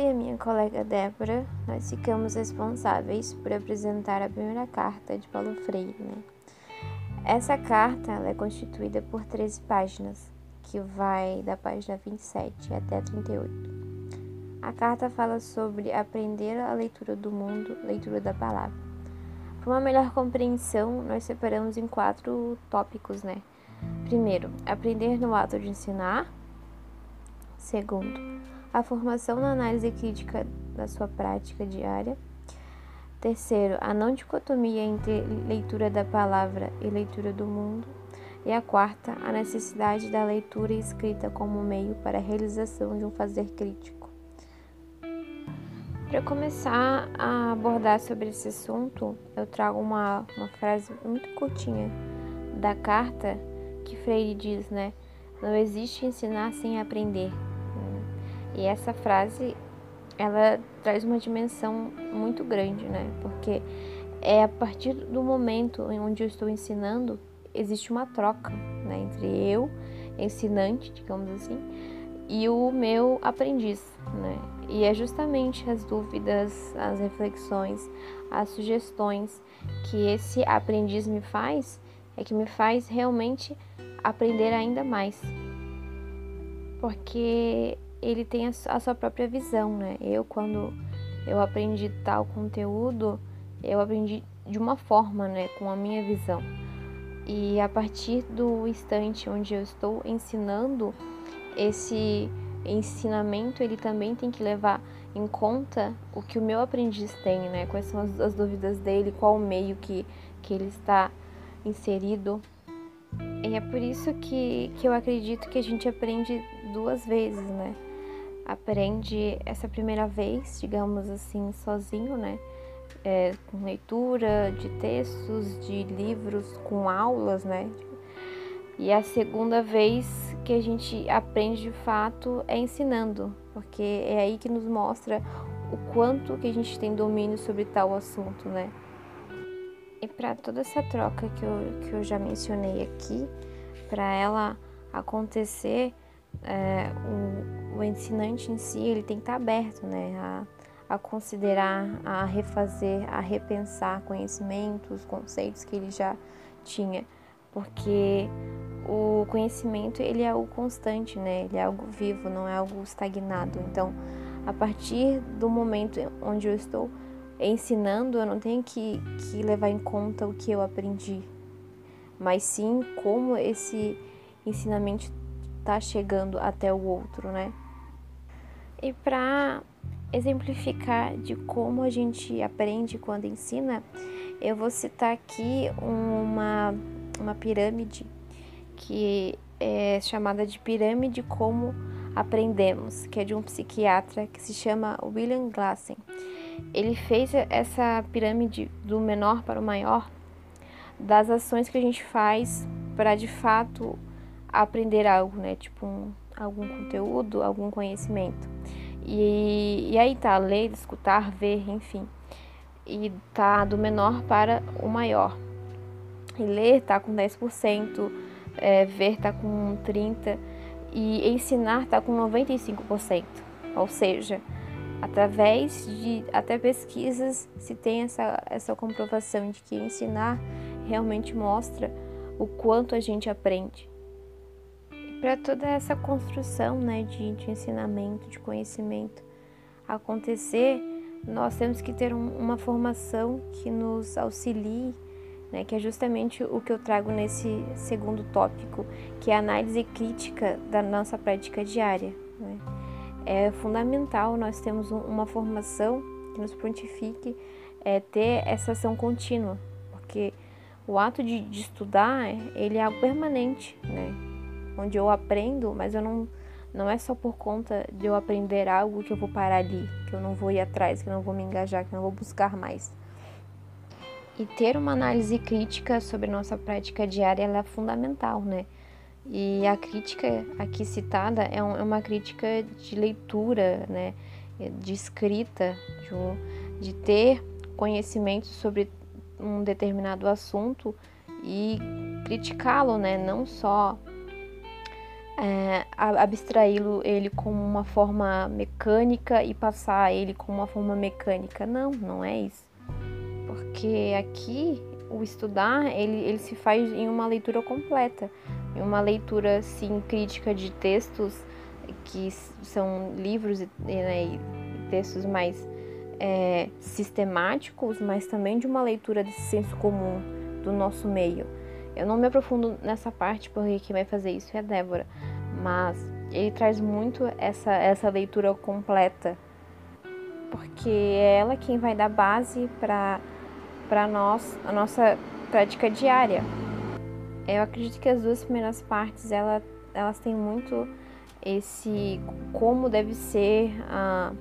e a minha colega Débora, nós ficamos responsáveis por apresentar a primeira carta de Paulo Freire. Né? Essa carta é constituída por 13 páginas, que vai da página 27 até 38. A carta fala sobre aprender a leitura do mundo, leitura da palavra. Para uma melhor compreensão, nós separamos em quatro tópicos, né? Primeiro, aprender no ato de ensinar. Segundo, a formação na análise crítica da sua prática diária. Terceiro, a não dicotomia entre leitura da palavra e leitura do mundo. E a quarta, a necessidade da leitura escrita como meio para a realização de um fazer crítico. Para começar a abordar sobre esse assunto, eu trago uma, uma frase muito curtinha da carta que Freire diz, né? Não existe ensinar sem aprender. E essa frase, ela traz uma dimensão muito grande, né? Porque é a partir do momento onde eu estou ensinando, existe uma troca, né? Entre eu, ensinante, digamos assim, e o meu aprendiz, né? E é justamente as dúvidas, as reflexões, as sugestões que esse aprendiz me faz, é que me faz realmente aprender ainda mais. Porque ele tem a sua própria visão, né? Eu, quando eu aprendi tal conteúdo, eu aprendi de uma forma, né? Com a minha visão. E a partir do instante onde eu estou ensinando, esse ensinamento ele também tem que levar em conta o que o meu aprendiz tem, né? Quais são as, as dúvidas dele, qual o meio que, que ele está inserido. E é por isso que, que eu acredito que a gente aprende duas vezes, né? Aprende essa primeira vez, digamos assim, sozinho, né? É, com leitura de textos, de livros, com aulas, né? E a segunda vez que a gente aprende de fato é ensinando, porque é aí que nos mostra o quanto que a gente tem domínio sobre tal assunto, né? E para toda essa troca que eu, que eu já mencionei aqui, para ela acontecer, é, o, o, ensinante em si ele tem que estar aberto né, a, a considerar, a refazer, a repensar conhecimentos, conceitos que ele já tinha, porque o conhecimento ele é algo constante, né? Ele é algo vivo, não é algo estagnado. Então, a partir do momento onde eu estou ensinando, eu não tenho que, que levar em conta o que eu aprendi, mas sim como esse ensinamento está chegando até o outro, né? E para exemplificar de como a gente aprende quando ensina, eu vou citar aqui uma, uma pirâmide que é chamada de pirâmide como aprendemos, que é de um psiquiatra que se chama William Glassen. Ele fez essa pirâmide do menor para o maior das ações que a gente faz para de fato aprender algo, né? Tipo um, algum conteúdo, algum conhecimento. E, e aí tá, ler, escutar, ver, enfim. E tá do menor para o maior. E ler tá com 10%, é, ver tá com 30% e ensinar tá com 95%. Ou seja, através de até pesquisas se tem essa, essa comprovação de que ensinar realmente mostra o quanto a gente aprende para toda essa construção né, de, de, ensinamento, de conhecimento acontecer, nós temos que ter um, uma formação que nos auxilie, né, que é justamente o que eu trago nesse segundo tópico, que é a análise crítica da nossa prática diária. Né? É fundamental nós temos uma formação que nos prontifique é, ter essa ação contínua, porque o ato de, de estudar, ele é algo permanente, né? Onde eu aprendo, mas eu não não é só por conta de eu aprender algo que eu vou parar ali, que eu não vou ir atrás, que eu não vou me engajar, que eu não vou buscar mais. E ter uma análise crítica sobre nossa prática diária é fundamental, né? E a crítica aqui citada é, é uma crítica de leitura, né? De escrita, de ter conhecimento sobre um determinado assunto e criticá-lo, né? Não só é, abstraí-lo ele como uma forma mecânica e passar ele como uma forma mecânica. Não, não é isso. Porque aqui o estudar ele, ele se faz em uma leitura completa, em uma leitura sim crítica de textos que são livros né, e textos mais é, sistemáticos, mas também de uma leitura desse senso comum do nosso meio. Eu não me aprofundo nessa parte porque quem vai fazer isso é a Débora, mas ele traz muito essa, essa leitura completa, porque é ela quem vai dar base para nós, a nossa prática diária. Eu acredito que as duas primeiras partes ela, elas têm muito esse como deve ser a,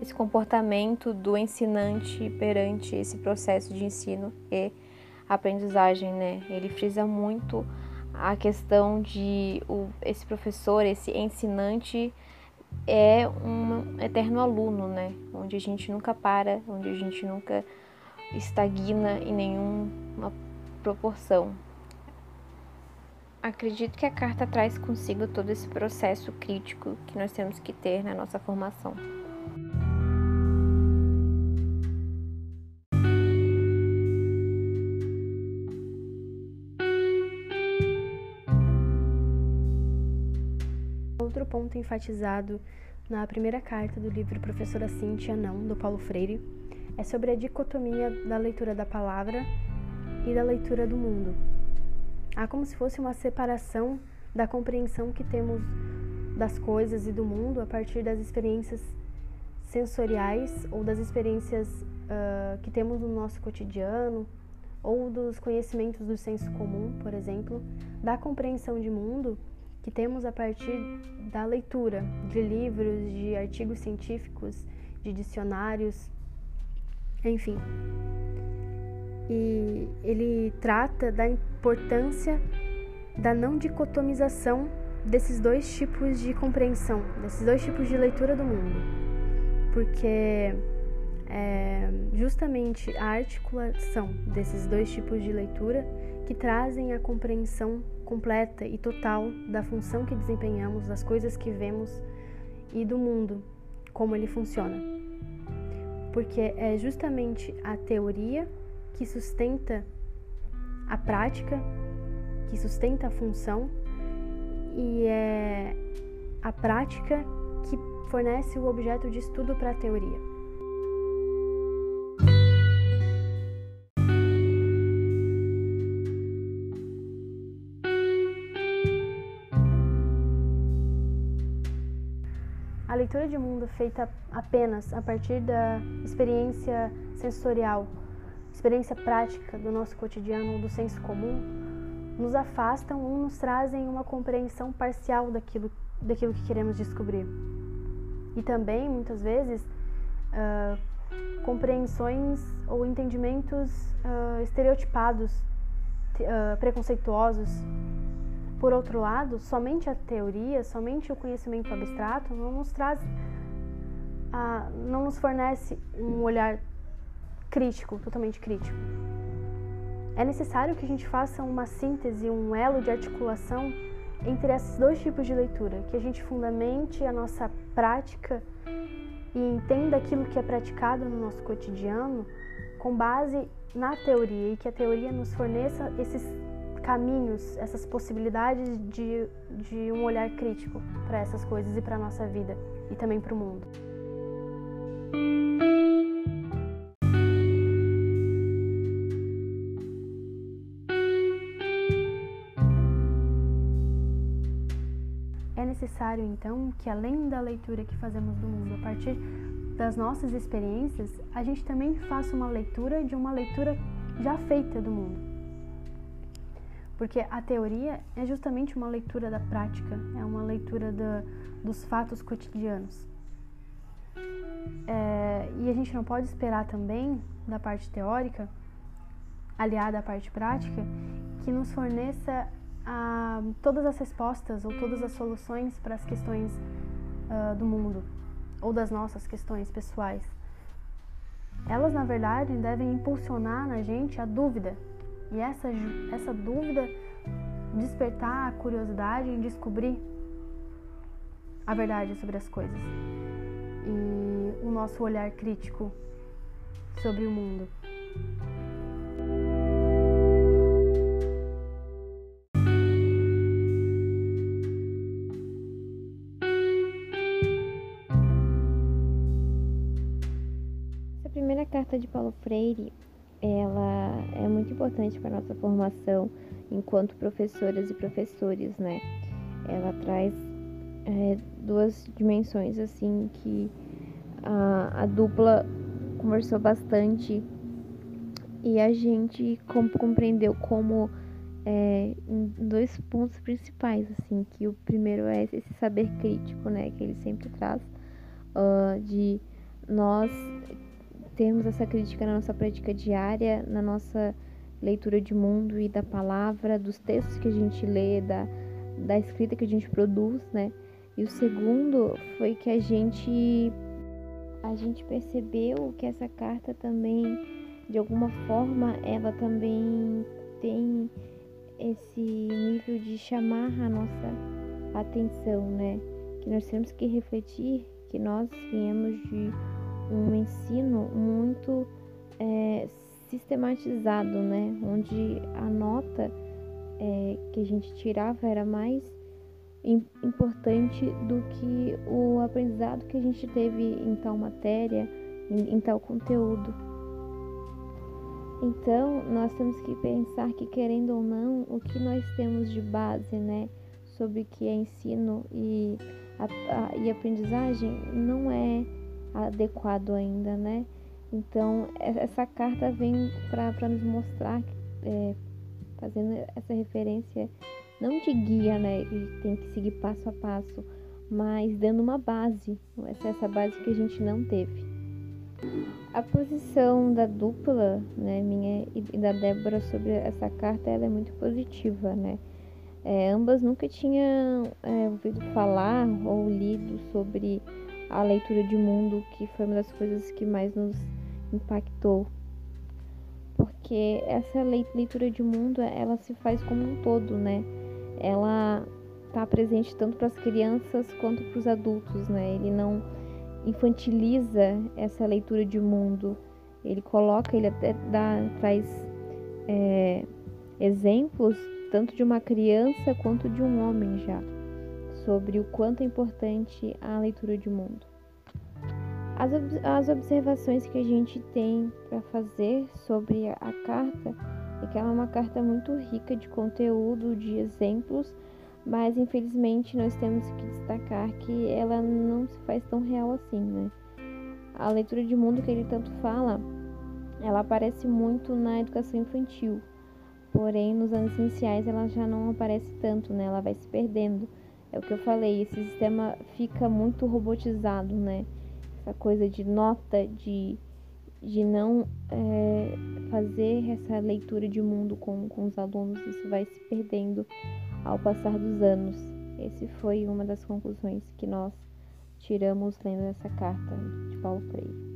esse comportamento do ensinante perante esse processo de ensino e aprendizagem, né? Ele frisa muito a questão de o, esse professor, esse ensinante é um eterno aluno, né? Onde a gente nunca para, onde a gente nunca estagna em nenhuma proporção. Acredito que a carta traz consigo todo esse processo crítico que nós temos que ter na nossa formação. Ponto enfatizado na primeira carta do livro Professora Cíntia Não, do Paulo Freire, é sobre a dicotomia da leitura da palavra e da leitura do mundo. Há como se fosse uma separação da compreensão que temos das coisas e do mundo a partir das experiências sensoriais ou das experiências uh, que temos no nosso cotidiano ou dos conhecimentos do senso comum, por exemplo, da compreensão de mundo que temos a partir da leitura de livros, de artigos científicos, de dicionários, enfim. E ele trata da importância da não dicotomização desses dois tipos de compreensão, desses dois tipos de leitura do mundo, porque é justamente a articulação desses dois tipos de leitura que trazem a compreensão completa e total da função que desempenhamos, das coisas que vemos e do mundo, como ele funciona. Porque é justamente a teoria que sustenta a prática, que sustenta a função e é a prática que fornece o objeto de estudo para a teoria. Leitura de mundo feita apenas a partir da experiência sensorial experiência prática do nosso cotidiano, do senso comum, nos afastam ou nos trazem uma compreensão parcial daquilo, daquilo que queremos descobrir. E também, muitas vezes, uh, compreensões ou entendimentos uh, estereotipados, uh, preconceituosos. Por outro lado, somente a teoria, somente o conhecimento abstrato não nos traz, não nos fornece um olhar crítico, totalmente crítico. É necessário que a gente faça uma síntese, um elo de articulação entre esses dois tipos de leitura, que a gente fundamente a nossa prática e entenda aquilo que é praticado no nosso cotidiano com base na teoria e que a teoria nos forneça esses caminhos, essas possibilidades de, de um olhar crítico para essas coisas e para a nossa vida e também para o mundo. necessário, então, que além da leitura que fazemos do mundo a partir das nossas experiências, a gente também faça uma leitura de uma leitura já feita do mundo. Porque a teoria é justamente uma leitura da prática, é uma leitura da, dos fatos cotidianos. É, e a gente não pode esperar também, da parte teórica, aliada à parte prática, que nos forneça a todas as respostas ou todas as soluções para as questões uh, do mundo ou das nossas questões pessoais. Elas, na verdade, devem impulsionar na gente a dúvida. E essa, essa dúvida despertar a curiosidade em descobrir a verdade sobre as coisas e o nosso olhar crítico sobre o mundo. Essa primeira carta de Paulo Freire, ela é muito importante para a nossa formação enquanto professoras e professores, né? Ela traz é, duas dimensões assim que a, a dupla conversou bastante e a gente compreendeu como é, dois pontos principais assim que o primeiro é esse saber crítico né que ele sempre traz uh, de nós termos essa crítica na nossa prática diária na nossa leitura de mundo e da palavra dos textos que a gente lê da, da escrita que a gente produz né e o segundo foi que a gente a gente percebeu que essa carta também de alguma forma ela também tem esse nível de chamar a nossa atenção, né? Que nós temos que refletir que nós viemos de um ensino muito é, sistematizado, né? Onde a nota é, que a gente tirava era mais importante do que o aprendizado que a gente teve em tal matéria, em, em tal conteúdo. Então, nós temos que pensar que, querendo ou não, o que nós temos de base, né, sobre o que é ensino e, a, a, e aprendizagem não é adequado ainda, né? Então, essa carta vem para nos mostrar, é, fazendo essa referência não de guia, né? E tem que seguir passo a passo, mas dando uma base, essa, base que a gente não teve. A posição da dupla, né, minha e da Débora sobre essa carta, ela é muito positiva, né? É, ambas nunca tinham é, ouvido falar ou lido sobre a leitura de mundo, que foi uma das coisas que mais nos impactou. Porque essa leitura de mundo, ela se faz como um todo, né? ela está presente tanto para as crianças quanto para os adultos, né? Ele não infantiliza essa leitura de mundo. Ele coloca, ele até dá, traz é, exemplos tanto de uma criança quanto de um homem já sobre o quanto é importante a leitura de mundo. As, as observações que a gente tem para fazer sobre a carta é que ela é uma carta muito rica de conteúdo, de exemplos, mas infelizmente nós temos que destacar que ela não se faz tão real assim, né? A leitura de mundo que ele tanto fala, ela aparece muito na educação infantil, porém nos anos iniciais ela já não aparece tanto, né? Ela vai se perdendo. É o que eu falei, esse sistema fica muito robotizado, né? Essa coisa de nota, de de não é, fazer essa leitura de mundo com, com os alunos, isso vai se perdendo ao passar dos anos. Esse foi uma das conclusões que nós tiramos lendo essa carta de Paulo Freire.